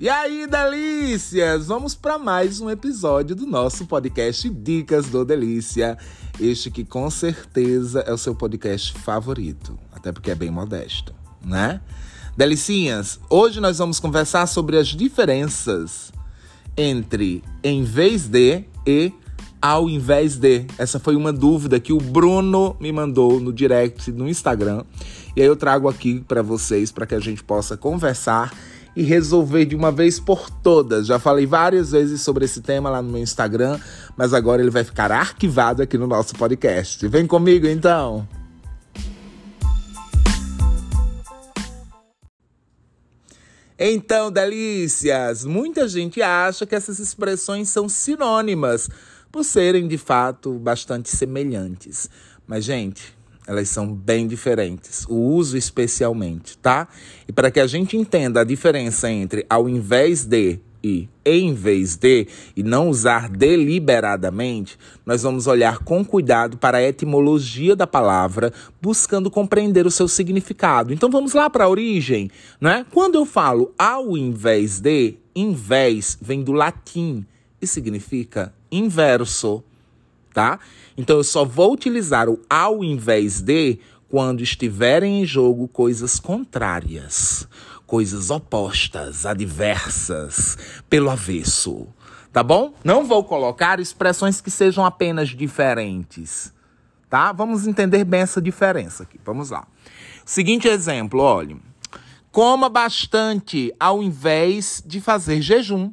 E aí, delícias! Vamos para mais um episódio do nosso podcast Dicas do Delícia. Este que com certeza é o seu podcast favorito, até porque é bem modesto, né? Delicinhas, hoje nós vamos conversar sobre as diferenças entre em vez de e ao invés de. Essa foi uma dúvida que o Bruno me mandou no direct no Instagram. E aí eu trago aqui para vocês para que a gente possa conversar e resolver de uma vez por todas. Já falei várias vezes sobre esse tema lá no meu Instagram, mas agora ele vai ficar arquivado aqui no nosso podcast. Vem comigo então. Então, delícias! Muita gente acha que essas expressões são sinônimas, por serem de fato bastante semelhantes. Mas, gente, elas são bem diferentes, o uso especialmente, tá? E para que a gente entenda a diferença entre ao invés de e em vez de, e não usar deliberadamente, nós vamos olhar com cuidado para a etimologia da palavra, buscando compreender o seu significado. Então vamos lá para a origem, né? Quando eu falo ao invés de, invés vem do latim e significa inverso tá? Então eu só vou utilizar o ao invés de quando estiverem em jogo coisas contrárias, coisas opostas, adversas, pelo avesso. Tá bom? Não vou colocar expressões que sejam apenas diferentes. Tá? Vamos entender bem essa diferença aqui. Vamos lá. Seguinte exemplo, olhe. Coma bastante ao invés de fazer jejum.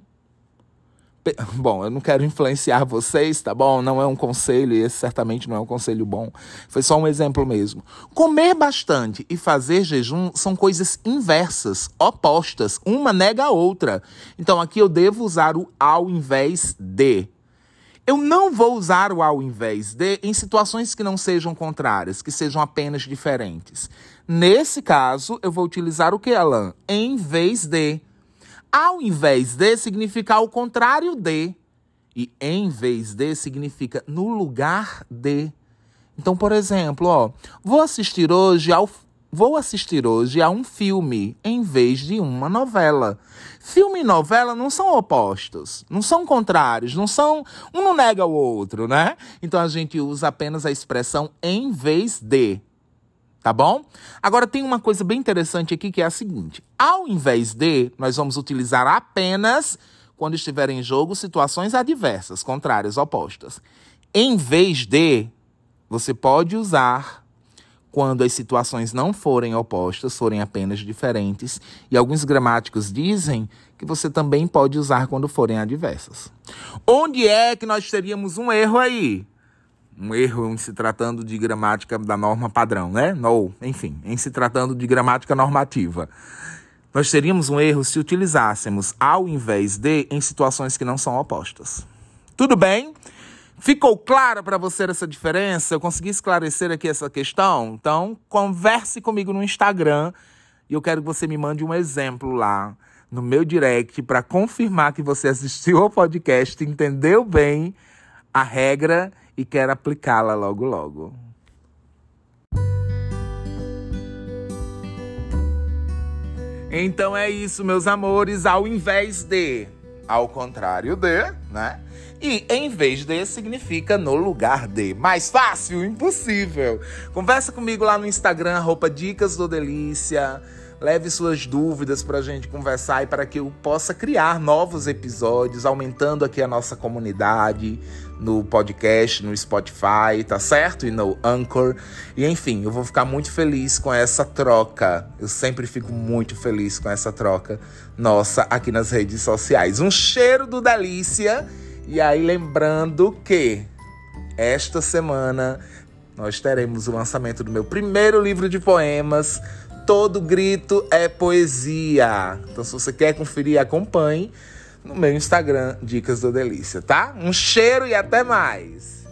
Bom, eu não quero influenciar vocês, tá bom? Não é um conselho, e esse certamente não é um conselho bom. Foi só um exemplo mesmo. Comer bastante e fazer jejum são coisas inversas, opostas. Uma nega a outra. Então aqui eu devo usar o ao invés de. Eu não vou usar o ao invés de em situações que não sejam contrárias, que sejam apenas diferentes. Nesse caso, eu vou utilizar o que, Alan? Em vez de. Ao invés de significa o contrário de. E em vez de significa no lugar de. Então, por exemplo, ó, vou assistir hoje ao vou assistir hoje a um filme em vez de uma novela. Filme e novela não são opostos, não são contrários, não são um não nega o outro, né? Então a gente usa apenas a expressão em vez de tá bom? Agora tem uma coisa bem interessante aqui que é a seguinte: ao invés de, nós vamos utilizar apenas quando estiver em jogo situações adversas, contrárias, opostas. Em vez de, você pode usar quando as situações não forem opostas, forem apenas diferentes, e alguns gramáticos dizem que você também pode usar quando forem adversas. Onde é que nós teríamos um erro aí? Um erro em se tratando de gramática da norma padrão, né? No, enfim, em se tratando de gramática normativa. Nós teríamos um erro se utilizássemos ao invés de em situações que não são opostas. Tudo bem? Ficou clara para você essa diferença? Eu consegui esclarecer aqui essa questão? Então, converse comigo no Instagram e eu quero que você me mande um exemplo lá no meu direct para confirmar que você assistiu ao podcast, entendeu bem a regra e quer aplicá-la logo logo. Então é isso, meus amores, ao invés de, ao contrário de, né? E em vez de significa no lugar de. Mais fácil? Impossível. Conversa comigo lá no Instagram, roupa Dicas do Delícia. Leve suas dúvidas para a gente conversar e para que eu possa criar novos episódios, aumentando aqui a nossa comunidade no podcast, no Spotify, tá certo? E no Anchor. E enfim, eu vou ficar muito feliz com essa troca. Eu sempre fico muito feliz com essa troca nossa aqui nas redes sociais. Um cheiro do Delícia. E aí, lembrando que esta semana nós teremos o lançamento do meu primeiro livro de poemas todo grito é poesia. Então, se você quer conferir, acompanhe no meu Instagram, Dicas do Delícia, tá? Um cheiro e até mais!